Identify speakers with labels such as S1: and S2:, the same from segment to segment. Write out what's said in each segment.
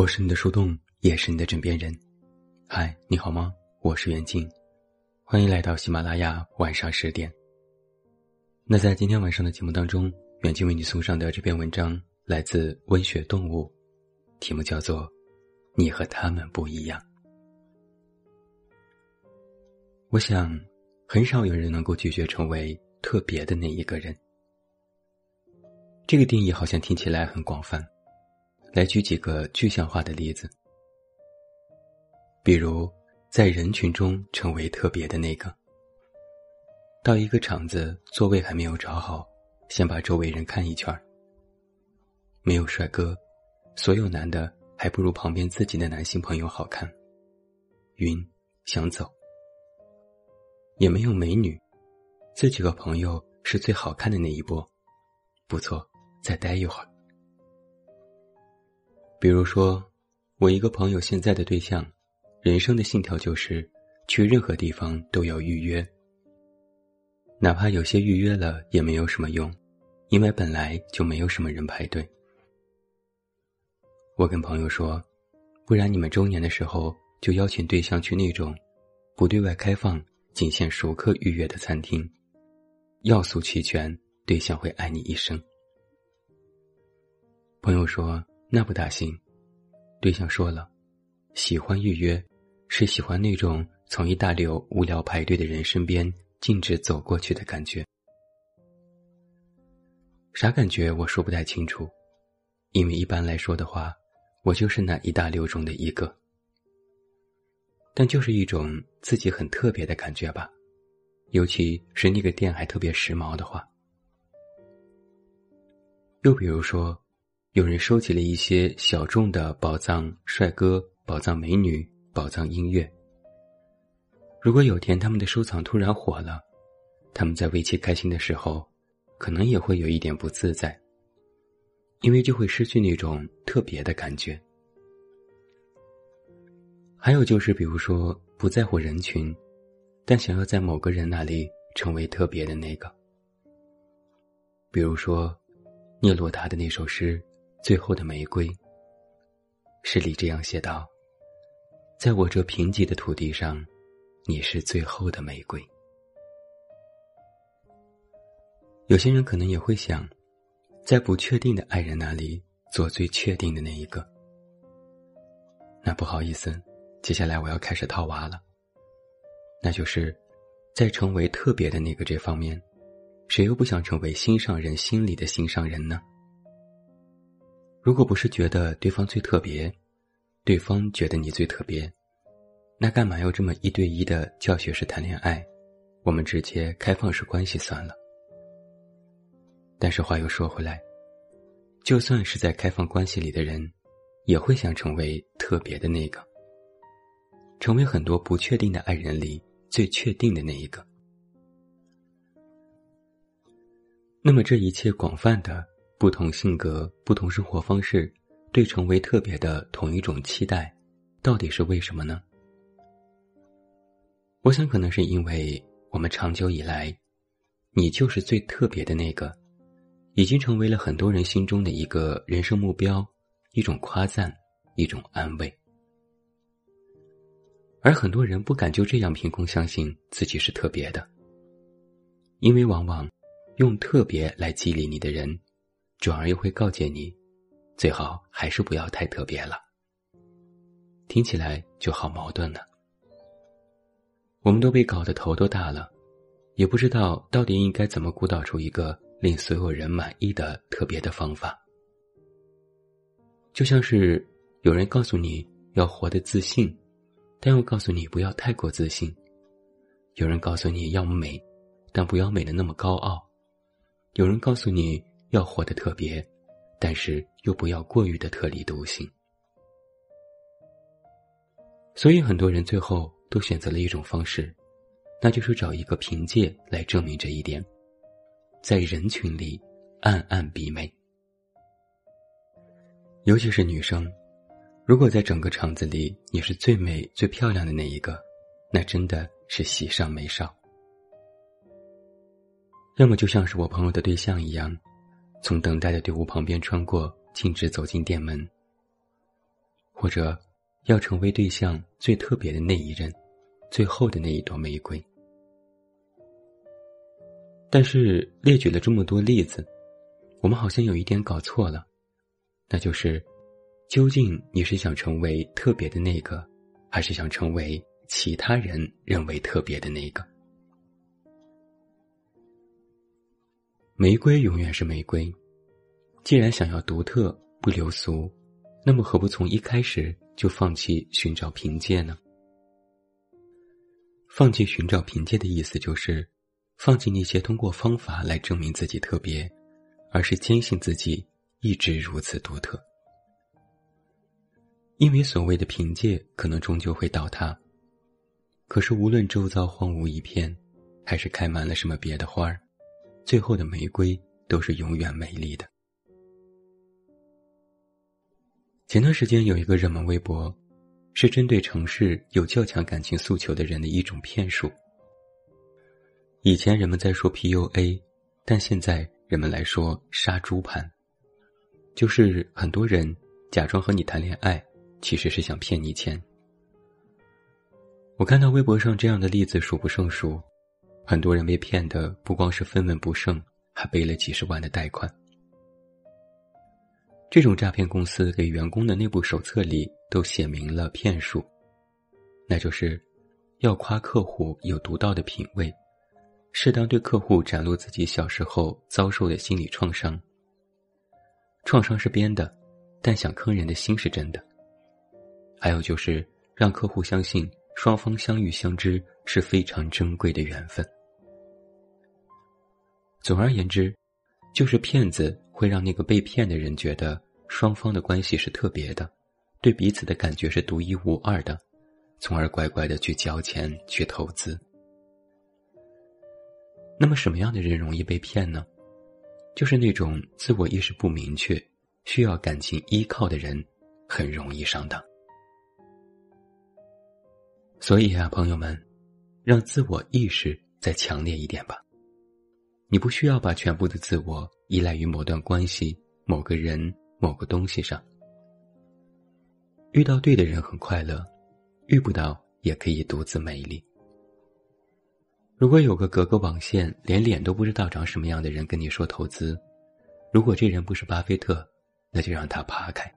S1: 我是你的树洞，也是你的枕边人。嗨，你好吗？我是袁静，欢迎来到喜马拉雅晚上十点。那在今天晚上的节目当中，远近为你送上的这篇文章来自温血动物，题目叫做《你和他们不一样》。我想，很少有人能够拒绝成为特别的那一个人。这个定义好像听起来很广泛。来举几个具象化的例子，比如在人群中成为特别的那个。到一个场子，座位还没有找好，先把周围人看一圈儿。没有帅哥，所有男的还不如旁边自己的男性朋友好看。晕，想走。也没有美女，自己个朋友是最好看的那一波，不错，再待一会儿。比如说，我一个朋友现在的对象，人生的信条就是去任何地方都要预约，哪怕有些预约了也没有什么用，因为本来就没有什么人排队。我跟朋友说，不然你们周年的时候就邀请对象去那种不对外开放、仅限熟客预约的餐厅，要素齐全，对象会爱你一生。朋友说。那不大行，对象说了，喜欢预约，是喜欢那种从一大溜无聊排队的人身边径直走过去的感觉。啥感觉我说不太清楚，因为一般来说的话，我就是那一大溜中的一个。但就是一种自己很特别的感觉吧，尤其是那个店还特别时髦的话。又比如说。有人收集了一些小众的宝藏帅哥、宝藏美女、宝藏音乐。如果有天他们的收藏突然火了，他们在为其开心的时候，可能也会有一点不自在，因为就会失去那种特别的感觉。还有就是，比如说不在乎人群，但想要在某个人那里成为特别的那个。比如说，聂洛达的那首诗。最后的玫瑰，诗里这样写道：“在我这贫瘠的土地上，你是最后的玫瑰。”有些人可能也会想，在不确定的爱人那里做最确定的那一个。那不好意思，接下来我要开始套娃了。那就是，在成为特别的那个这方面，谁又不想成为心上人心里的心上人呢？如果不是觉得对方最特别，对方觉得你最特别，那干嘛要这么一对一的教学式谈恋爱？我们直接开放式关系算了。但是话又说回来，就算是在开放关系里的人，也会想成为特别的那个，成为很多不确定的爱人里最确定的那一个。那么这一切广泛的。不同性格、不同生活方式，对成为特别的同一种期待，到底是为什么呢？我想，可能是因为我们长久以来，你就是最特别的那个，已经成为了很多人心中的一个人生目标，一种夸赞，一种安慰。而很多人不敢就这样凭空相信自己是特别的，因为往往用特别来激励你的人。转而又会告诫你，最好还是不要太特别了。听起来就好矛盾呢。我们都被搞得头都大了，也不知道到底应该怎么鼓捣出一个令所有人满意的特别的方法。就像是有人告诉你要活得自信，但又告诉你不要太过自信；有人告诉你要美，但不要美的那么高傲；有人告诉你。要活得特别，但是又不要过于的特立独行。所以很多人最后都选择了一种方式，那就是找一个凭借来证明这一点，在人群里暗暗比美。尤其是女生，如果在整个场子里你是最美最漂亮的那一个，那真的是喜上眉梢。要么就像是我朋友的对象一样。从等待的队伍旁边穿过，径直走进店门。或者要成为对象最特别的那一任，最后的那一朵玫瑰。但是列举了这么多例子，我们好像有一点搞错了，那就是，究竟你是想成为特别的那个，还是想成为其他人认为特别的那个？玫瑰永远是玫瑰，既然想要独特不流俗，那么何不从一开始就放弃寻找凭借呢？放弃寻找凭借的意思就是，放弃那些通过方法来证明自己特别，而是坚信自己一直如此独特。因为所谓的凭借可能终究会倒塌，可是无论周遭荒芜一片，还是开满了什么别的花儿。最后的玫瑰都是永远美丽的。前段时间有一个热门微博，是针对城市有较强感情诉求的人的一种骗术。以前人们在说 PUA，但现在人们来说杀猪盘，就是很多人假装和你谈恋爱，其实是想骗你钱。我看到微博上这样的例子数不胜数。很多人被骗的不光是分文不剩，还背了几十万的贷款。这种诈骗公司给员工的内部手册里都写明了骗术，那就是要夸客户有独到的品味，适当对客户展露自己小时候遭受的心理创伤。创伤是编的，但想坑人的心是真的。还有就是让客户相信双方相遇相知是非常珍贵的缘分。总而言之，就是骗子会让那个被骗的人觉得双方的关系是特别的，对彼此的感觉是独一无二的，从而乖乖的去交钱去投资。那么，什么样的人容易被骗呢？就是那种自我意识不明确、需要感情依靠的人，很容易上当。所以啊，朋友们，让自我意识再强烈一点吧。你不需要把全部的自我依赖于某段关系、某个人、某个东西上。遇到对的人很快乐，遇不到也可以独自美丽。如果有个格格网线、连脸都不知道长什么样的人跟你说投资，如果这人不是巴菲特，那就让他爬开，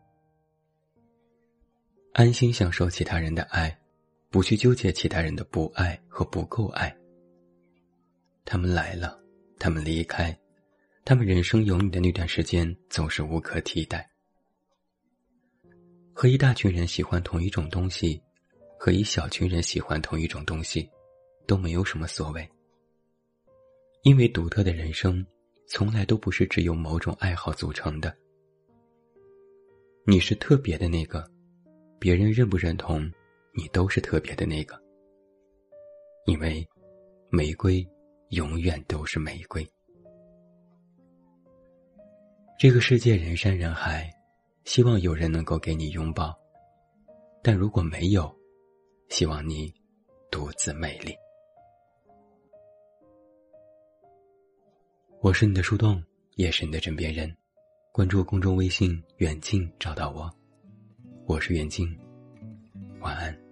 S1: 安心享受其他人的爱，不去纠结其他人的不爱和不够爱。他们来了。他们离开，他们人生有你的那段时间总是无可替代。和一大群人喜欢同一种东西，和一小群人喜欢同一种东西，都没有什么所谓。因为独特的人生，从来都不是只有某种爱好组成的。你是特别的那个，别人认不认同，你都是特别的那个。因为，玫瑰。永远都是玫瑰。这个世界人山人海，希望有人能够给你拥抱，但如果没有，希望你独自美丽。我是你的树洞，也是你的枕边人。关注公众微信“远近”，找到我。我是远近，晚安。